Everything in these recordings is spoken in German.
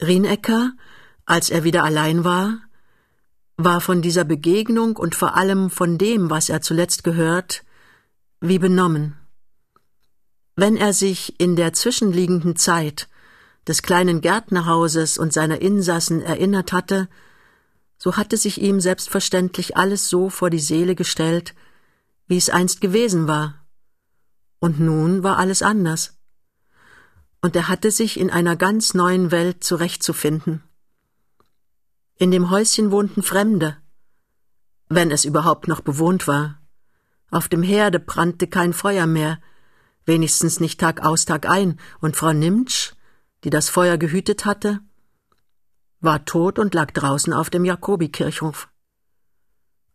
Rienecker, als er wieder allein war, war von dieser Begegnung und vor allem von dem, was er zuletzt gehört, wie benommen. Wenn er sich in der zwischenliegenden Zeit des kleinen Gärtnerhauses und seiner Insassen erinnert hatte, so hatte sich ihm selbstverständlich alles so vor die Seele gestellt, wie es einst gewesen war. Und nun war alles anders. Und er hatte sich in einer ganz neuen Welt zurechtzufinden. In dem Häuschen wohnten Fremde, wenn es überhaupt noch bewohnt war. Auf dem Herde brannte kein Feuer mehr, wenigstens nicht Tag aus Tag ein, und Frau Nimtsch, die das Feuer gehütet hatte, war tot und lag draußen auf dem Jakobikirchhof.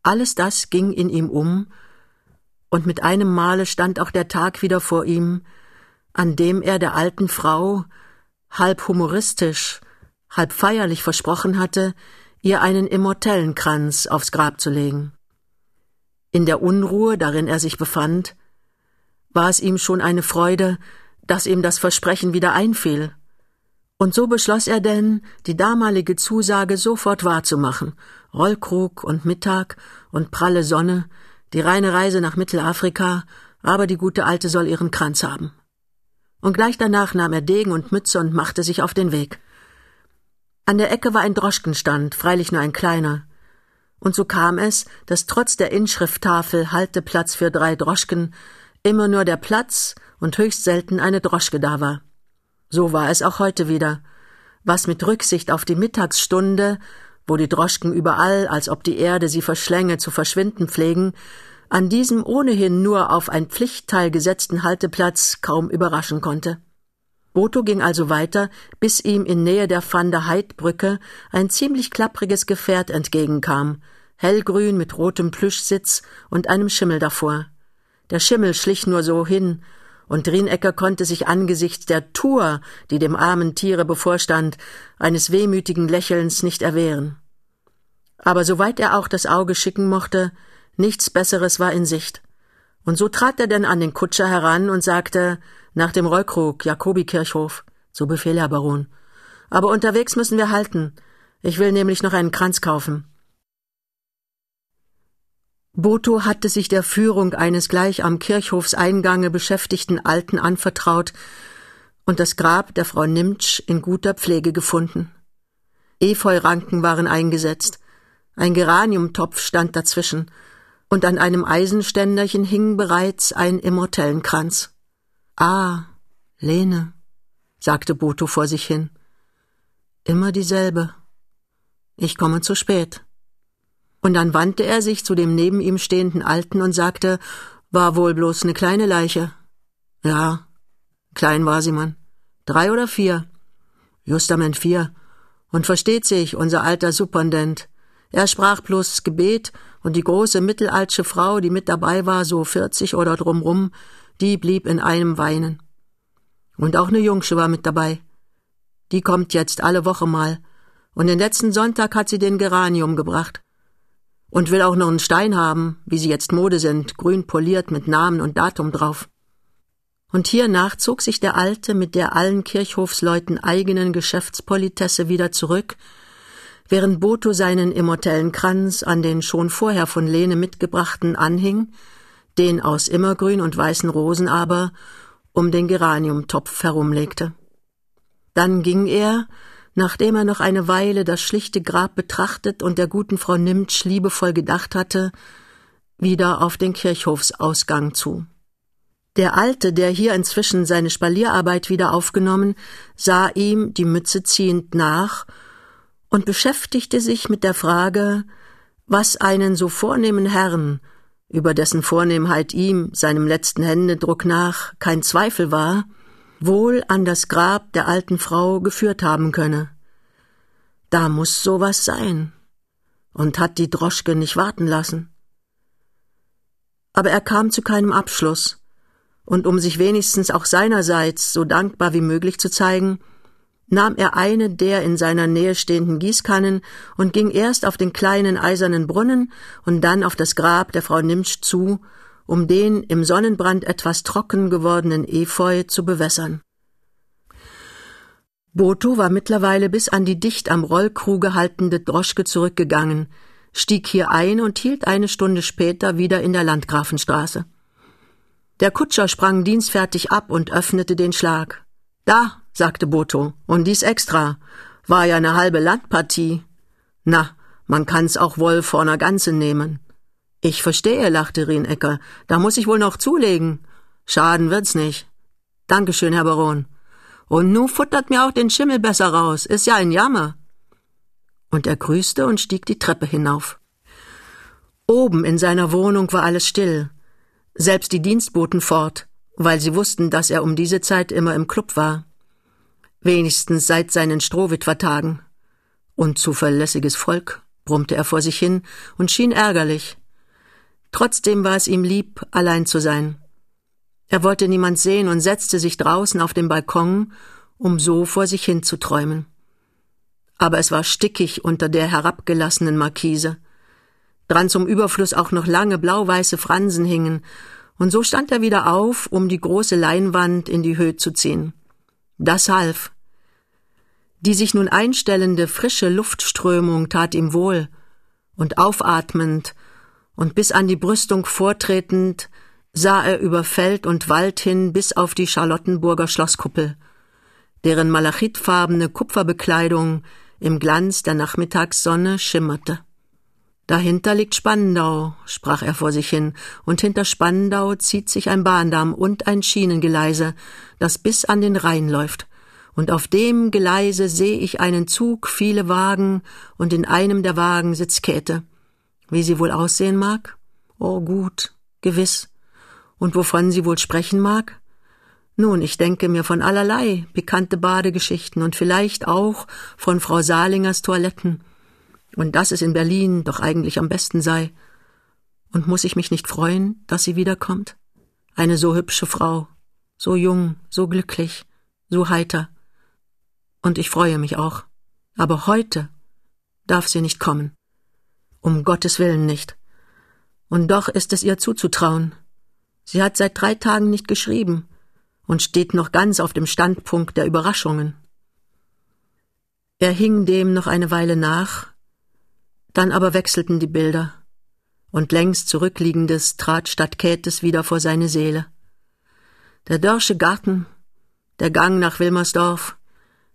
Alles das ging in ihm um, und mit einem Male stand auch der Tag wieder vor ihm, an dem er der alten Frau, halb humoristisch, halb feierlich versprochen hatte, ihr einen Immortellenkranz aufs Grab zu legen. In der Unruhe, darin er sich befand, war es ihm schon eine Freude, dass ihm das Versprechen wieder einfiel, und so beschloss er denn, die damalige Zusage sofort wahrzumachen. Rollkrug und Mittag und pralle Sonne, die reine Reise nach Mittelafrika, aber die gute Alte soll ihren Kranz haben. Und gleich danach nahm er Degen und Mütze und machte sich auf den Weg. An der Ecke war ein Droschkenstand, freilich nur ein kleiner. Und so kam es, dass trotz der Inschrifttafel Halteplatz für drei Droschken immer nur der Platz und höchst selten eine Droschke da war. So war es auch heute wieder. Was mit Rücksicht auf die Mittagsstunde, wo die Droschken überall, als ob die Erde sie verschlänge, zu verschwinden pflegen, an diesem ohnehin nur auf ein Pflichtteil gesetzten Halteplatz kaum überraschen konnte. Boto ging also weiter, bis ihm in Nähe der Van der Heidbrücke ein ziemlich klappriges Gefährt entgegenkam, hellgrün mit rotem Plüschsitz und einem Schimmel davor. Der Schimmel schlich nur so hin, und Rienecker konnte sich angesichts der Tour, die dem armen Tiere bevorstand, eines wehmütigen Lächelns nicht erwehren. Aber soweit er auch das Auge schicken mochte, nichts Besseres war in Sicht. Und so trat er denn an den Kutscher heran und sagte, nach dem Reukrug, Jakobikirchhof, so Befehl, Herr Baron. Aber unterwegs müssen wir halten. Ich will nämlich noch einen Kranz kaufen. Boto hatte sich der Führung eines gleich am Kirchhofseingange beschäftigten Alten anvertraut und das Grab der Frau Nimtsch in guter Pflege gefunden. Efeuranken waren eingesetzt, ein Geraniumtopf stand dazwischen, und an einem Eisenständerchen hing bereits ein Immortellenkranz. Ah, Lene, sagte Boto vor sich hin. Immer dieselbe. Ich komme zu spät. Und dann wandte er sich zu dem neben ihm stehenden Alten und sagte, war wohl bloß eine kleine Leiche. Ja, klein war sie, Mann. Drei oder vier? Justament vier. Und versteht sich, unser alter Superintendent. Er sprach bloß Gebet, und die große mittelaltsche Frau, die mit dabei war, so vierzig oder drumrum, die blieb in einem weinen. Und auch ne Jungsche war mit dabei. Die kommt jetzt alle Woche mal. Und den letzten Sonntag hat sie den Geranium gebracht. Und will auch noch einen Stein haben, wie sie jetzt Mode sind, grün poliert mit Namen und Datum drauf. Und hiernach zog sich der Alte mit der allen Kirchhofsleuten eigenen Geschäftspolitesse wieder zurück, während Boto seinen Immortellenkranz an den schon vorher von Lene mitgebrachten anhing, den aus immergrün und weißen Rosen aber um den Geraniumtopf herumlegte. Dann ging er, Nachdem er noch eine Weile das schlichte Grab betrachtet und der guten Frau Nimtsch liebevoll gedacht hatte, wieder auf den Kirchhofsausgang zu. Der Alte, der hier inzwischen seine Spalierarbeit wieder aufgenommen, sah ihm die Mütze ziehend nach und beschäftigte sich mit der Frage, was einen so vornehmen Herrn, über dessen Vornehmheit ihm, seinem letzten Händedruck nach, kein Zweifel war, wohl an das Grab der alten Frau geführt haben könne. Da muss sowas sein. Und hat die Droschke nicht warten lassen. Aber er kam zu keinem Abschluss, und um sich wenigstens auch seinerseits so dankbar wie möglich zu zeigen, nahm er eine der in seiner Nähe stehenden Gießkannen und ging erst auf den kleinen eisernen Brunnen und dann auf das Grab der Frau Nimsch zu, um den im Sonnenbrand etwas trocken gewordenen Efeu zu bewässern. Boto war mittlerweile bis an die dicht am Rollkruge haltende Droschke zurückgegangen, stieg hier ein und hielt eine Stunde später wieder in der Landgrafenstraße. Der Kutscher sprang dienstfertig ab und öffnete den Schlag. Da, sagte Boto, und dies extra. War ja eine halbe Landpartie. Na, man kann's auch wohl vor ner Ganze nehmen. Ich verstehe, lachte Rienecker. Da muss ich wohl noch zulegen. Schaden wird's nicht. Dankeschön, Herr Baron. Und nu futtert mir auch den Schimmel besser raus. Ist ja ein Jammer. Und er grüßte und stieg die Treppe hinauf. Oben in seiner Wohnung war alles still. Selbst die Dienstboten fort, weil sie wussten, dass er um diese Zeit immer im Club war. Wenigstens seit seinen Strohwitwertagen. Unzuverlässiges Volk, brummte er vor sich hin und schien ärgerlich. Trotzdem war es ihm lieb, allein zu sein. Er wollte niemand sehen und setzte sich draußen auf den Balkon, um so vor sich hin zu träumen. Aber es war stickig unter der herabgelassenen Markise, dran zum Überfluss auch noch lange blau-weiße Fransen hingen, und so stand er wieder auf, um die große Leinwand in die Höhe zu ziehen. Das half. Die sich nun einstellende frische Luftströmung tat ihm wohl, und aufatmend und bis an die Brüstung vortretend sah er über Feld und Wald hin bis auf die Charlottenburger Schlosskuppel, deren malachitfarbene Kupferbekleidung im Glanz der Nachmittagssonne schimmerte. Dahinter liegt Spandau, sprach er vor sich hin, und hinter Spandau zieht sich ein Bahndamm und ein Schienengeleise, das bis an den Rhein läuft, und auf dem Geleise sehe ich einen Zug, viele Wagen, und in einem der Wagen sitzt Käthe. Wie sie wohl aussehen mag? Oh gut, gewiss. Und wovon sie wohl sprechen mag? Nun, ich denke mir von allerlei pikante Badegeschichten und vielleicht auch von Frau Salingers Toiletten. Und dass es in Berlin doch eigentlich am besten sei. Und muss ich mich nicht freuen, dass sie wiederkommt? Eine so hübsche Frau, so jung, so glücklich, so heiter. Und ich freue mich auch. Aber heute darf sie nicht kommen. Um Gottes Willen nicht. Und doch ist es ihr zuzutrauen. Sie hat seit drei Tagen nicht geschrieben und steht noch ganz auf dem Standpunkt der Überraschungen. Er hing dem noch eine Weile nach, dann aber wechselten die Bilder, und längst zurückliegendes trat statt Käthes wieder vor seine Seele. Der Dörsche Garten, der Gang nach Wilmersdorf,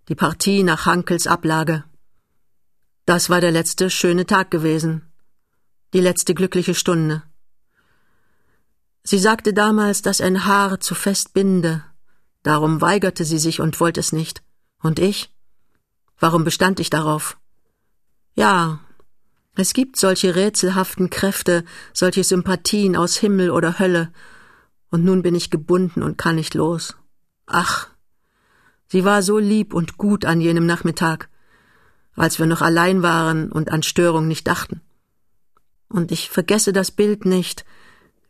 die Partie nach Hankels Ablage. Das war der letzte schöne Tag gewesen, die letzte glückliche Stunde. Sie sagte damals, dass ein Haar zu fest binde. Darum weigerte sie sich und wollte es nicht. Und ich? Warum bestand ich darauf? Ja, es gibt solche rätselhaften Kräfte, solche Sympathien aus Himmel oder Hölle, und nun bin ich gebunden und kann nicht los. Ach, sie war so lieb und gut an jenem Nachmittag, als wir noch allein waren und an Störung nicht dachten. Und ich vergesse das Bild nicht,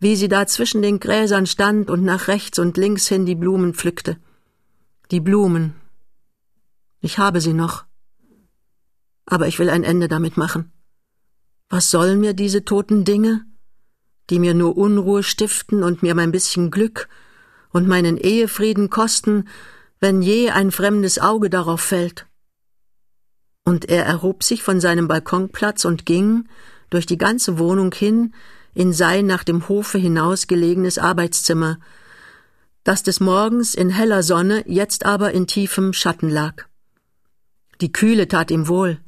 wie sie da zwischen den Gräsern stand und nach rechts und links hin die Blumen pflückte. Die Blumen. Ich habe sie noch. Aber ich will ein Ende damit machen. Was sollen mir diese toten Dinge, die mir nur Unruhe stiften und mir mein bisschen Glück und meinen Ehefrieden kosten, wenn je ein fremdes Auge darauf fällt? Und er erhob sich von seinem Balkonplatz und ging durch die ganze Wohnung hin, in sein nach dem Hofe hinaus gelegenes Arbeitszimmer, das des Morgens in heller Sonne, jetzt aber in tiefem Schatten lag. Die Kühle tat ihm wohl,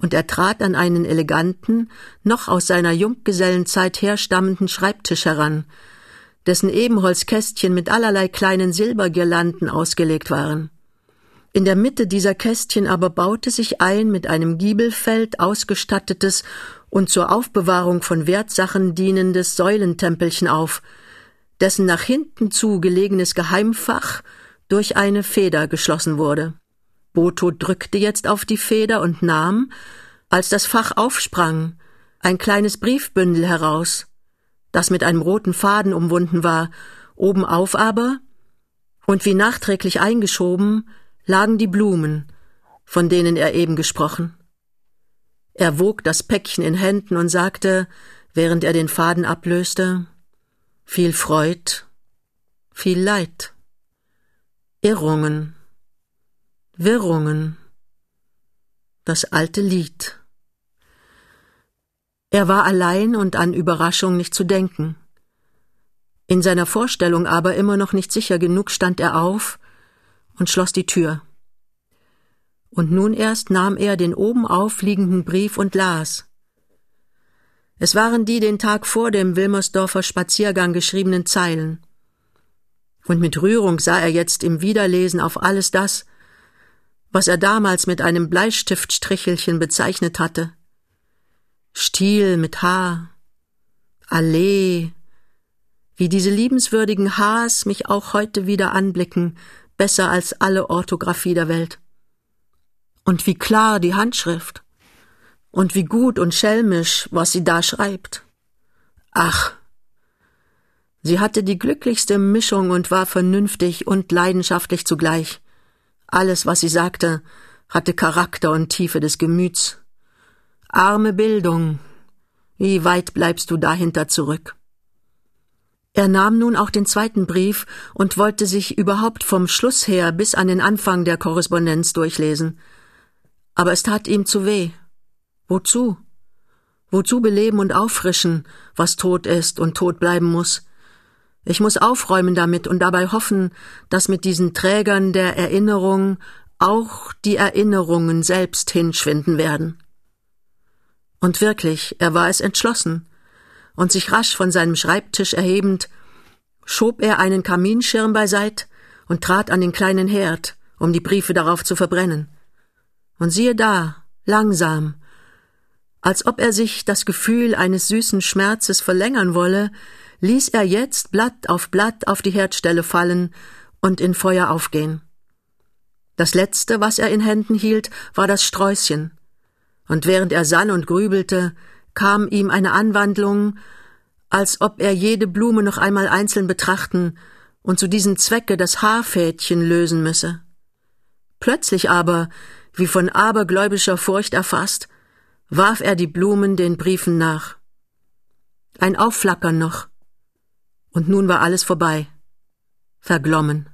und er trat an einen eleganten, noch aus seiner Junggesellenzeit herstammenden Schreibtisch heran, dessen Ebenholzkästchen mit allerlei kleinen Silbergirlanden ausgelegt waren. In der Mitte dieser Kästchen aber baute sich ein mit einem Giebelfeld ausgestattetes und zur Aufbewahrung von Wertsachen dienendes Säulentempelchen auf, dessen nach hinten zu gelegenes Geheimfach durch eine Feder geschlossen wurde. Boto drückte jetzt auf die Feder und nahm, als das Fach aufsprang, ein kleines Briefbündel heraus, das mit einem roten Faden umwunden war, obenauf aber, und wie nachträglich eingeschoben, lagen die Blumen, von denen er eben gesprochen. Er wog das Päckchen in Händen und sagte, während er den Faden ablöste, viel Freud, viel Leid, Irrungen, Wirrungen. Das alte Lied. Er war allein und an Überraschung nicht zu denken. In seiner Vorstellung aber immer noch nicht sicher genug stand er auf und schloss die Tür. Und nun erst nahm er den oben aufliegenden Brief und las. Es waren die den Tag vor dem Wilmersdorfer Spaziergang geschriebenen Zeilen. Und mit Rührung sah er jetzt im Wiederlesen auf alles das, was er damals mit einem Bleistiftstrichelchen bezeichnet hatte. Stiel mit H, Allee, wie diese liebenswürdigen Hs mich auch heute wieder anblicken, besser als alle Orthographie der Welt. Und wie klar die Handschrift. Und wie gut und schelmisch, was sie da schreibt. Ach, sie hatte die glücklichste Mischung und war vernünftig und leidenschaftlich zugleich. Alles, was sie sagte, hatte Charakter und Tiefe des Gemüts. Arme Bildung, wie weit bleibst du dahinter zurück? Er nahm nun auch den zweiten Brief und wollte sich überhaupt vom Schluss her bis an den Anfang der Korrespondenz durchlesen. Aber es tat ihm zu weh. Wozu? Wozu beleben und auffrischen, was tot ist und tot bleiben muss? Ich muss aufräumen damit und dabei hoffen, dass mit diesen Trägern der Erinnerung auch die Erinnerungen selbst hinschwinden werden. Und wirklich, er war es entschlossen, und sich rasch von seinem Schreibtisch erhebend, schob er einen Kaminschirm beiseit und trat an den kleinen Herd, um die Briefe darauf zu verbrennen. Und siehe da, langsam, als ob er sich das Gefühl eines süßen Schmerzes verlängern wolle, ließ er jetzt Blatt auf Blatt auf die Herdstelle fallen und in Feuer aufgehen. Das letzte, was er in Händen hielt, war das Sträußchen, und während er sann und grübelte, kam ihm eine Anwandlung, als ob er jede Blume noch einmal einzeln betrachten und zu diesem Zwecke das Haarfädchen lösen müsse. Plötzlich aber, wie von abergläubischer Furcht erfasst, warf er die Blumen den Briefen nach. Ein Aufflackern noch, und nun war alles vorbei, verglommen.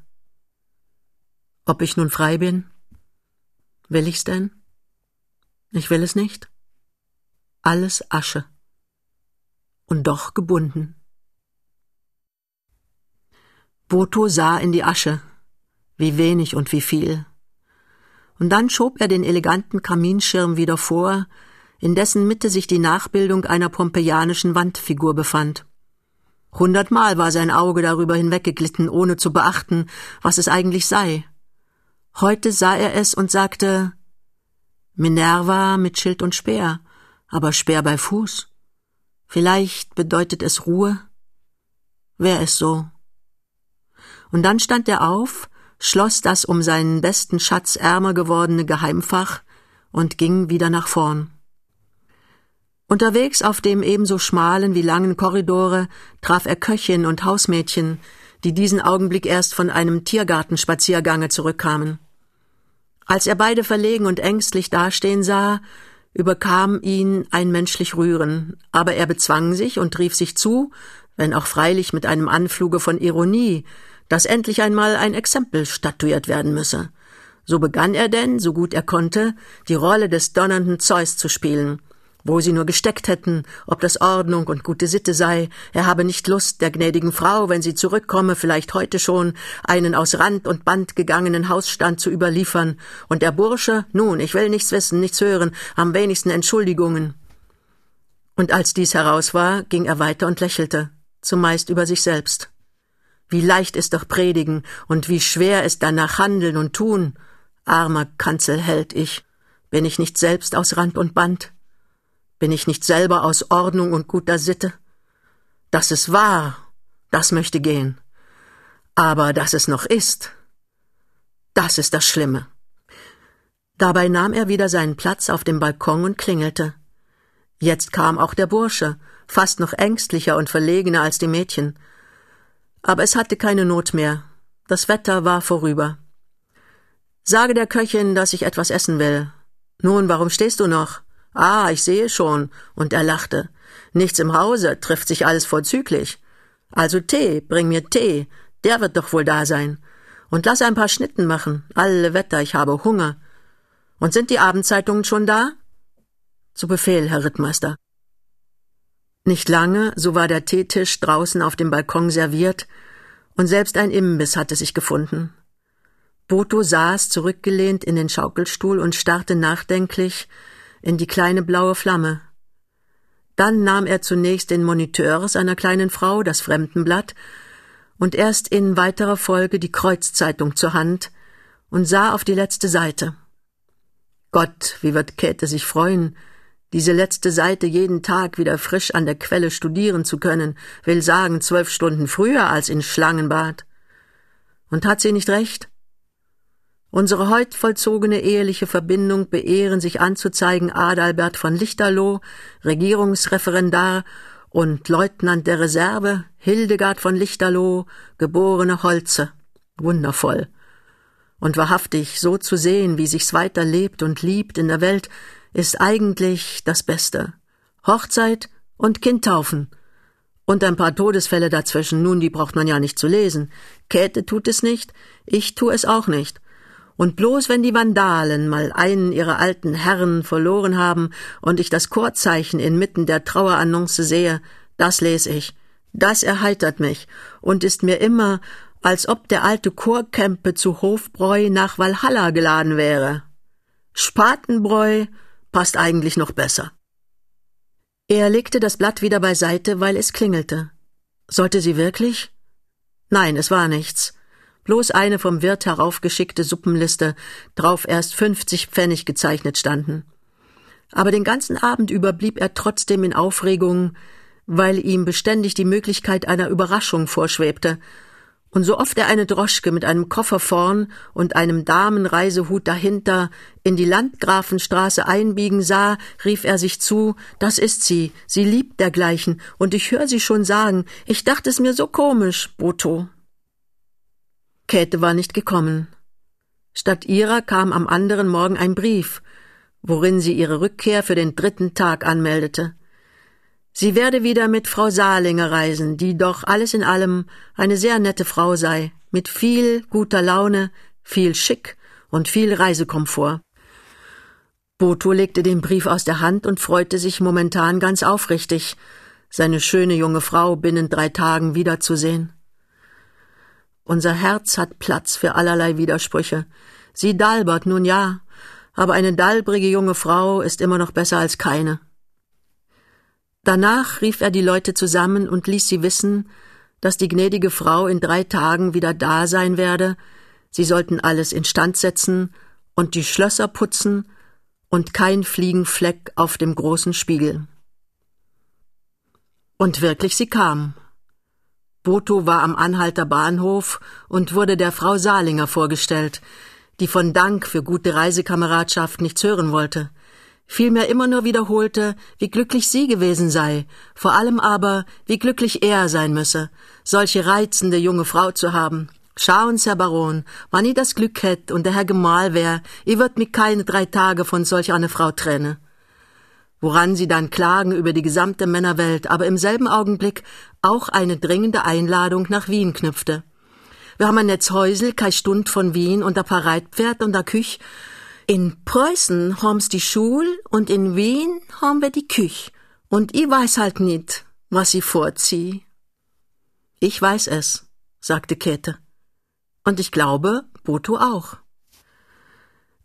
Ob ich nun frei bin? Will ich's denn? Ich will es nicht. Alles Asche. Und doch gebunden. Boto sah in die Asche, wie wenig und wie viel. Und dann schob er den eleganten Kaminschirm wieder vor, in dessen Mitte sich die Nachbildung einer pompeianischen Wandfigur befand. Hundertmal war sein Auge darüber hinweggeglitten, ohne zu beachten, was es eigentlich sei. Heute sah er es und sagte Minerva mit Schild und Speer, aber Speer bei Fuß. Vielleicht bedeutet es Ruhe. Wär es so. Und dann stand er auf, schloss das um seinen besten Schatz ärmer gewordene Geheimfach und ging wieder nach vorn. Unterwegs auf dem ebenso schmalen wie langen Korridore traf er Köchin und Hausmädchen, die diesen Augenblick erst von einem Tiergartenspaziergange zurückkamen. Als er beide verlegen und ängstlich dastehen sah, überkam ihn ein menschlich Rühren, aber er bezwang sich und rief sich zu, wenn auch freilich mit einem Anfluge von Ironie, dass endlich einmal ein Exempel statuiert werden müsse. So begann er denn, so gut er konnte, die Rolle des donnernden Zeus zu spielen, wo sie nur gesteckt hätten, ob das Ordnung und gute Sitte sei, er habe nicht Lust, der gnädigen Frau, wenn sie zurückkomme, vielleicht heute schon, einen aus Rand und Band gegangenen Hausstand zu überliefern, und der Bursche, nun, ich will nichts wissen, nichts hören, am wenigsten Entschuldigungen. Und als dies heraus war, ging er weiter und lächelte, zumeist über sich selbst. Wie leicht ist doch predigen, und wie schwer ist danach handeln und tun. Armer Kanzelheld ich, bin ich nicht selbst aus Rand und Band? Bin ich nicht selber aus Ordnung und guter Sitte? Dass es war, das möchte gehen. Aber dass es noch ist, das ist das Schlimme. Dabei nahm er wieder seinen Platz auf dem Balkon und klingelte. Jetzt kam auch der Bursche, fast noch ängstlicher und verlegener als die Mädchen. Aber es hatte keine Not mehr. Das Wetter war vorüber. Sage der Köchin, dass ich etwas essen will. Nun, warum stehst du noch? Ah, ich sehe schon. Und er lachte. Nichts im Hause, trifft sich alles vorzüglich. Also Tee, bring mir Tee. Der wird doch wohl da sein. Und lass ein paar Schnitten machen. Alle Wetter, ich habe Hunger. Und sind die Abendzeitungen schon da? Zu Befehl, Herr Rittmeister. Nicht lange, so war der Teetisch draußen auf dem Balkon serviert, und selbst ein Imbiss hatte sich gefunden. Boto saß zurückgelehnt in den Schaukelstuhl und starrte nachdenklich in die kleine blaue Flamme. Dann nahm er zunächst den Moniteur seiner kleinen Frau, das Fremdenblatt, und erst in weiterer Folge die Kreuzzeitung zur Hand und sah auf die letzte Seite. Gott, wie wird Käthe sich freuen, diese letzte Seite jeden Tag wieder frisch an der Quelle studieren zu können, will sagen zwölf Stunden früher als in Schlangenbad. Und hat sie nicht recht? Unsere heut vollzogene eheliche Verbindung beehren sich anzuzeigen Adalbert von Lichterloh, Regierungsreferendar und Leutnant der Reserve, Hildegard von Lichterloh, geborene Holze. Wundervoll. Und wahrhaftig, so zu sehen, wie sich's weiter lebt und liebt in der Welt, ist eigentlich das Beste. Hochzeit und Kindtaufen. Und ein paar Todesfälle dazwischen, nun, die braucht man ja nicht zu lesen. Käthe tut es nicht, ich tu es auch nicht. Und bloß wenn die Vandalen mal einen ihrer alten Herren verloren haben und ich das Chorzeichen inmitten der Trauerannonce sehe, das lese ich. Das erheitert mich und ist mir immer, als ob der alte Chorkämpe zu Hofbräu nach Walhalla geladen wäre. Spatenbräu passt eigentlich noch besser. Er legte das Blatt wieder beiseite, weil es klingelte. Sollte sie wirklich? Nein, es war nichts. Bloß eine vom Wirt heraufgeschickte Suppenliste, drauf erst fünfzig Pfennig gezeichnet standen. Aber den ganzen Abend über blieb er trotzdem in Aufregung, weil ihm beständig die Möglichkeit einer Überraschung vorschwebte, und so oft er eine Droschke mit einem Koffer vorn und einem Damenreisehut dahinter in die Landgrafenstraße einbiegen sah, rief er sich zu, das ist sie, sie liebt dergleichen, und ich hör sie schon sagen, ich dachte es mir so komisch, Boto. Käthe war nicht gekommen. Statt ihrer kam am anderen Morgen ein Brief, worin sie ihre Rückkehr für den dritten Tag anmeldete. Sie werde wieder mit Frau Salinger reisen, die doch alles in allem eine sehr nette Frau sei, mit viel guter Laune, viel Schick und viel Reisekomfort. Boto legte den Brief aus der Hand und freute sich momentan ganz aufrichtig, seine schöne junge Frau binnen drei Tagen wiederzusehen. Unser Herz hat Platz für allerlei Widersprüche. Sie dalbert, nun ja, aber eine dalbrige junge Frau ist immer noch besser als keine. Danach rief er die Leute zusammen und ließ sie wissen, dass die gnädige Frau in drei Tagen wieder da sein werde, sie sollten alles instand setzen und die Schlösser putzen und kein Fliegenfleck auf dem großen Spiegel. Und wirklich sie kam. Boto war am Anhalter Bahnhof und wurde der Frau Salinger vorgestellt, die von Dank für gute Reisekameradschaft nichts hören wollte vielmehr immer nur wiederholte, wie glücklich sie gewesen sei, vor allem aber, wie glücklich er sein müsse, solche reizende junge Frau zu haben. Schauen's, Herr Baron, wann i das Glück hätt und der Herr Gemahl wär, i würd mich keine drei Tage von solch einer Frau trenne. Woran sie dann klagen über die gesamte Männerwelt, aber im selben Augenblick auch eine dringende Einladung nach Wien knüpfte. Wir haben ein Netzhäusel, kei Stund von Wien und a paar Reitpferd und a Küch, in Preußen haben's die Schul und in Wien haben wir die Küch. Und ich weiß halt nicht, was ich vorzieh. Ich weiß es, sagte Käthe. Und ich glaube, Boto auch.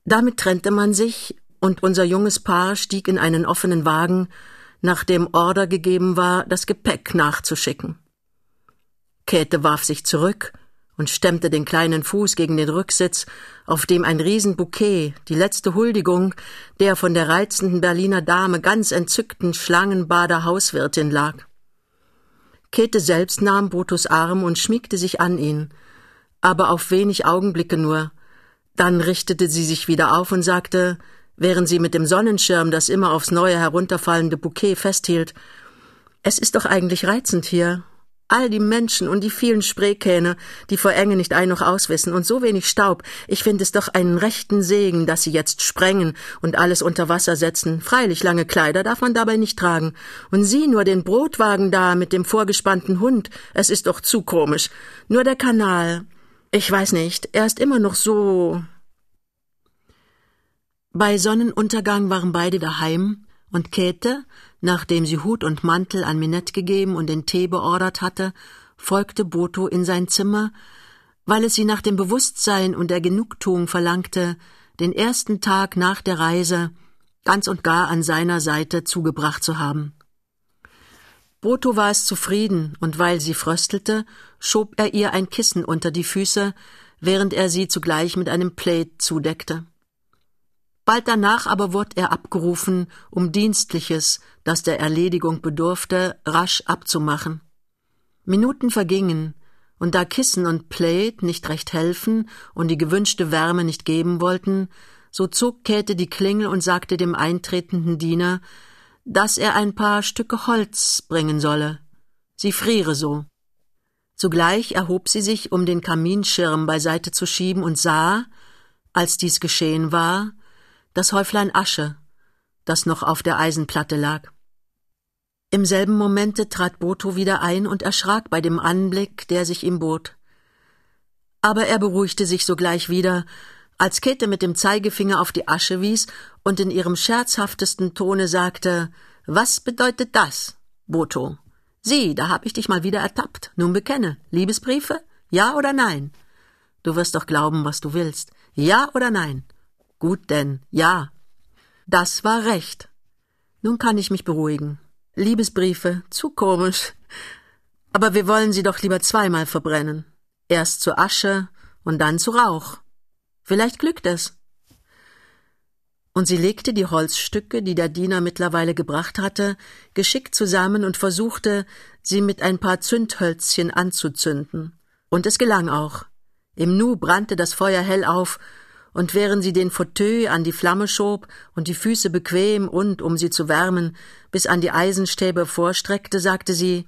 Damit trennte man sich, und unser junges Paar stieg in einen offenen Wagen, nachdem Order gegeben war, das Gepäck nachzuschicken. Käthe warf sich zurück und stemmte den kleinen Fuß gegen den Rücksitz, auf dem ein Riesenbouquet, die letzte Huldigung der von der reizenden Berliner Dame ganz entzückten Schlangenbader Hauswirtin lag. Käthe selbst nahm Botos Arm und schmiegte sich an ihn, aber auf wenig Augenblicke nur. Dann richtete sie sich wieder auf und sagte, während sie mit dem Sonnenschirm das immer aufs neue herunterfallende Bouquet festhielt, es ist doch eigentlich reizend hier, All die Menschen und die vielen Spreekähne, die vor Enge nicht ein noch auswissen und so wenig Staub. Ich finde es doch einen rechten Segen, dass sie jetzt sprengen und alles unter Wasser setzen. Freilich lange Kleider darf man dabei nicht tragen. Und sieh nur den Brotwagen da mit dem vorgespannten Hund. Es ist doch zu komisch. Nur der Kanal. Ich weiß nicht, er ist immer noch so. Bei Sonnenuntergang waren beide daheim, und Käthe, nachdem sie Hut und Mantel an Minette gegeben und den Tee beordert hatte, folgte Boto in sein Zimmer, weil es sie nach dem Bewusstsein und der Genugtuung verlangte, den ersten Tag nach der Reise ganz und gar an seiner Seite zugebracht zu haben. Boto war es zufrieden, und weil sie fröstelte, schob er ihr ein Kissen unter die Füße, während er sie zugleich mit einem Plaid zudeckte. Bald danach aber wurde er abgerufen, um Dienstliches, das der Erledigung bedurfte, rasch abzumachen. Minuten vergingen, und da Kissen und Plaid nicht recht helfen und die gewünschte Wärme nicht geben wollten, so zog Käthe die Klingel und sagte dem eintretenden Diener, dass er ein paar Stücke Holz bringen solle. Sie friere so. Zugleich erhob sie sich, um den Kaminschirm beiseite zu schieben, und sah, als dies geschehen war, das Häuflein Asche, das noch auf der Eisenplatte lag. Im selben Momente trat Boto wieder ein und erschrak bei dem Anblick, der sich ihm bot. Aber er beruhigte sich sogleich wieder, als Käthe mit dem Zeigefinger auf die Asche wies und in ihrem scherzhaftesten Tone sagte Was bedeutet das, Boto? Sieh, da hab ich dich mal wieder ertappt. Nun bekenne. Liebesbriefe? Ja oder nein? Du wirst doch glauben, was du willst. Ja oder nein? Gut denn, ja. Das war recht. Nun kann ich mich beruhigen. Liebesbriefe, zu komisch. Aber wir wollen sie doch lieber zweimal verbrennen. Erst zu Asche und dann zu Rauch. Vielleicht glückt es. Und sie legte die Holzstücke, die der Diener mittlerweile gebracht hatte, geschickt zusammen und versuchte, sie mit ein paar Zündhölzchen anzuzünden. Und es gelang auch. Im Nu brannte das Feuer hell auf, und während sie den Fauteuil an die Flamme schob und die Füße bequem und, um sie zu wärmen, bis an die Eisenstäbe vorstreckte, sagte sie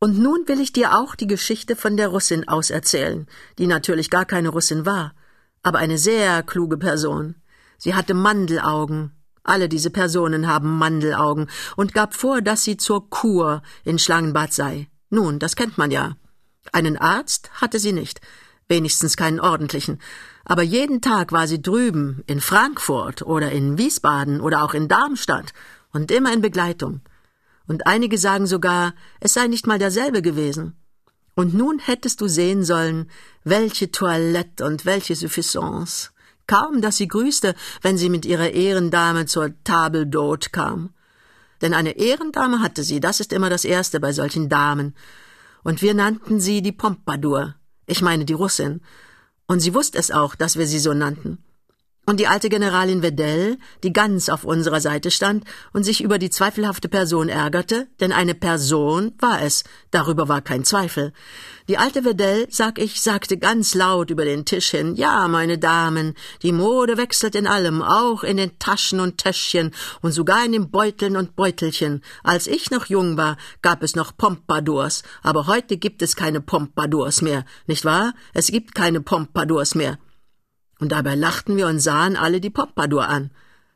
Und nun will ich dir auch die Geschichte von der Russin auserzählen, die natürlich gar keine Russin war, aber eine sehr kluge Person. Sie hatte Mandelaugen, alle diese Personen haben Mandelaugen, und gab vor, dass sie zur Kur in Schlangenbad sei. Nun, das kennt man ja. Einen Arzt hatte sie nicht, wenigstens keinen ordentlichen, aber jeden Tag war sie drüben, in Frankfurt oder in Wiesbaden oder auch in Darmstadt und immer in Begleitung. Und einige sagen sogar, es sei nicht mal derselbe gewesen. Und nun hättest du sehen sollen, welche Toilette und welche Suffisance. Kaum, dass sie grüßte, wenn sie mit ihrer Ehrendame zur Table d'Hôte kam. Denn eine Ehrendame hatte sie, das ist immer das Erste bei solchen Damen. Und wir nannten sie die Pompadour, ich meine die Russin, und sie wusste es auch, dass wir sie so nannten. Und die alte Generalin Wedell, die ganz auf unserer Seite stand und sich über die zweifelhafte Person ärgerte, denn eine Person war es, darüber war kein Zweifel. Die alte Wedell, sag ich, sagte ganz laut über den Tisch hin, ja, meine Damen, die Mode wechselt in allem, auch in den Taschen und Täschchen und sogar in den Beuteln und Beutelchen. Als ich noch jung war, gab es noch Pompadours, aber heute gibt es keine Pompadours mehr, nicht wahr? Es gibt keine Pompadours mehr. Und dabei lachten wir und sahen alle die Pompadour an.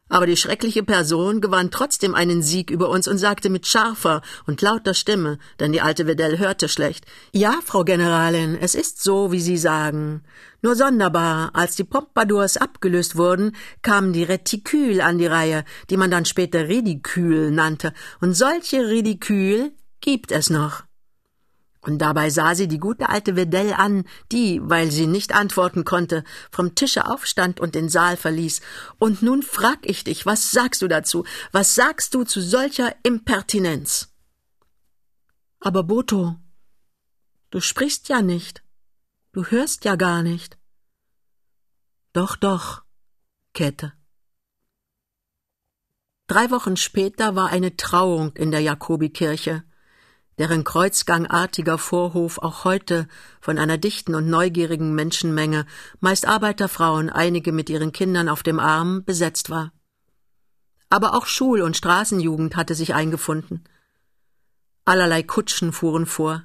Aber die schreckliche Person gewann trotzdem einen Sieg über uns und sagte mit scharfer und lauter Stimme, denn die alte Wedell hörte schlecht, Ja, Frau Generalin, es ist so, wie Sie sagen. Nur sonderbar, als die Pompadours abgelöst wurden, kamen die Retikül an die Reihe, die man dann später Ridikül nannte, und solche Ridikül gibt es noch. Und dabei sah sie die gute alte Wedell an, die, weil sie nicht antworten konnte, vom Tische aufstand und den Saal verließ. Und nun frag ich dich, was sagst du dazu? Was sagst du zu solcher Impertinenz? Aber Boto, du sprichst ja nicht. Du hörst ja gar nicht. Doch, doch, Käthe. Drei Wochen später war eine Trauung in der Jakobikirche deren kreuzgangartiger Vorhof auch heute von einer dichten und neugierigen Menschenmenge, meist Arbeiterfrauen, einige mit ihren Kindern auf dem Arm, besetzt war. Aber auch Schul- und Straßenjugend hatte sich eingefunden. Allerlei Kutschen fuhren vor.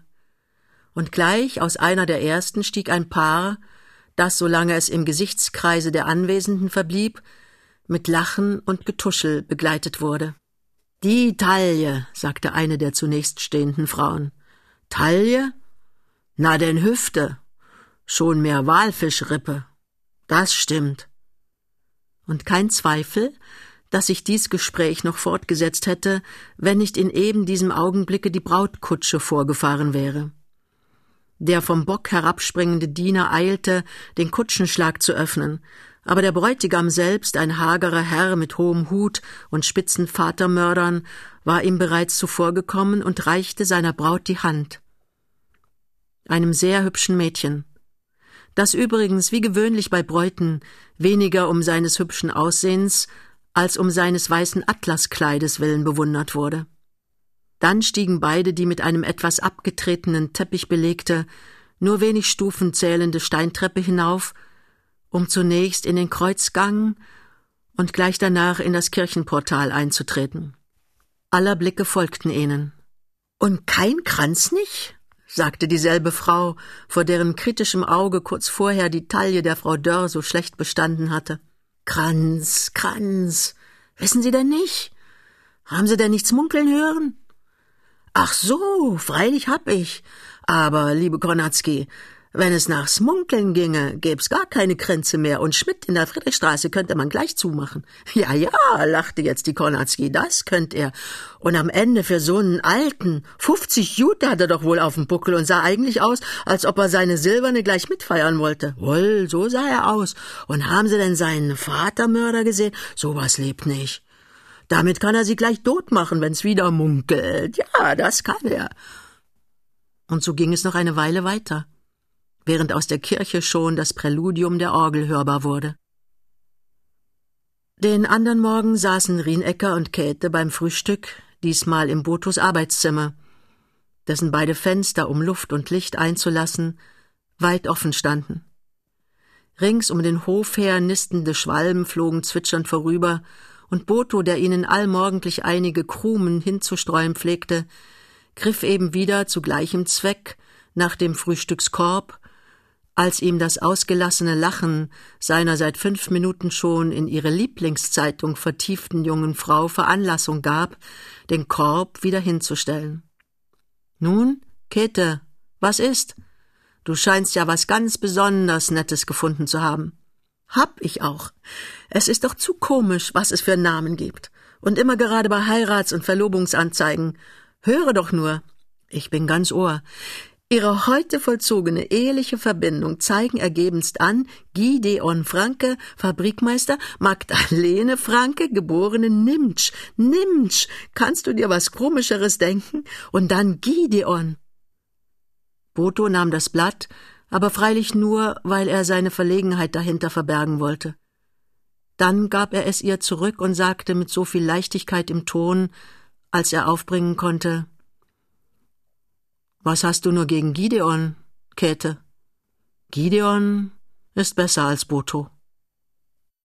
Und gleich aus einer der ersten stieg ein Paar, das, solange es im Gesichtskreise der Anwesenden verblieb, mit Lachen und Getuschel begleitet wurde. Die Taille, sagte eine der zunächst stehenden Frauen. Taille? Na denn Hüfte. Schon mehr Walfischrippe. Das stimmt. Und kein Zweifel, dass sich dies Gespräch noch fortgesetzt hätte, wenn nicht in eben diesem Augenblicke die Brautkutsche vorgefahren wäre. Der vom Bock herabspringende Diener eilte, den Kutschenschlag zu öffnen, aber der Bräutigam selbst, ein hagerer Herr mit hohem Hut und spitzen Vatermördern, war ihm bereits zuvorgekommen und reichte seiner Braut die Hand. Einem sehr hübschen Mädchen, das übrigens wie gewöhnlich bei Bräuten weniger um seines hübschen Aussehens als um seines weißen Atlaskleides willen bewundert wurde. Dann stiegen beide die mit einem etwas abgetretenen Teppich belegte, nur wenig Stufen zählende Steintreppe hinauf, um zunächst in den Kreuzgang und gleich danach in das Kirchenportal einzutreten. Aller Blicke folgten ihnen. Und kein Kranz nicht? sagte dieselbe Frau, vor deren kritischem Auge kurz vorher die Taille der Frau Dörr so schlecht bestanden hatte. Kranz, Kranz. Wissen Sie denn nicht? Haben Sie denn nichts munkeln hören? Ach so, freilich hab ich. Aber, liebe Kornatzki, wenn es nachs Munkeln ginge, gäb's gar keine Grenze mehr und Schmidt in der Friedrichstraße könnte man gleich zumachen. Ja, ja, lachte jetzt die Kornatzki, das könnt er. Und am Ende für so einen Alten, 50 Jute hat er doch wohl auf dem Buckel und sah eigentlich aus, als ob er seine Silberne gleich mitfeiern wollte. Wohl, so sah er aus. Und haben Sie denn seinen Vatermörder gesehen? Sowas lebt nicht. Damit kann er sie gleich tot machen, wenn's wieder munkelt. Ja, das kann er. Und so ging es noch eine Weile weiter, während aus der Kirche schon das Präludium der Orgel hörbar wurde. Den andern Morgen saßen Rienecker und Käthe beim Frühstück, diesmal im Botos Arbeitszimmer, dessen beide Fenster, um Luft und Licht einzulassen, weit offen standen. Rings um den Hof her nistende Schwalben flogen zwitschernd vorüber, und Boto, der ihnen allmorgendlich einige Krumen hinzustreuen pflegte, griff eben wieder zu gleichem Zweck nach dem Frühstückskorb, als ihm das ausgelassene Lachen seiner seit fünf Minuten schon in ihre Lieblingszeitung vertieften jungen Frau Veranlassung gab, den Korb wieder hinzustellen. Nun, Käthe, was ist? Du scheinst ja was ganz besonders Nettes gefunden zu haben. Hab ich auch. Es ist doch zu komisch, was es für Namen gibt. Und immer gerade bei Heirats- und Verlobungsanzeigen. Höre doch nur. Ich bin ganz Ohr. Ihre heute vollzogene eheliche Verbindung zeigen ergebenst an Gideon Franke, Fabrikmeister, Magdalene Franke, geborene Nimtsch. Nimtsch! Kannst du dir was Komischeres denken? Und dann Gideon. Boto nahm das Blatt, aber freilich nur, weil er seine Verlegenheit dahinter verbergen wollte. Dann gab er es ihr zurück und sagte mit so viel Leichtigkeit im Ton, als er aufbringen konnte Was hast du nur gegen Gideon, Käthe? Gideon ist besser als Boto.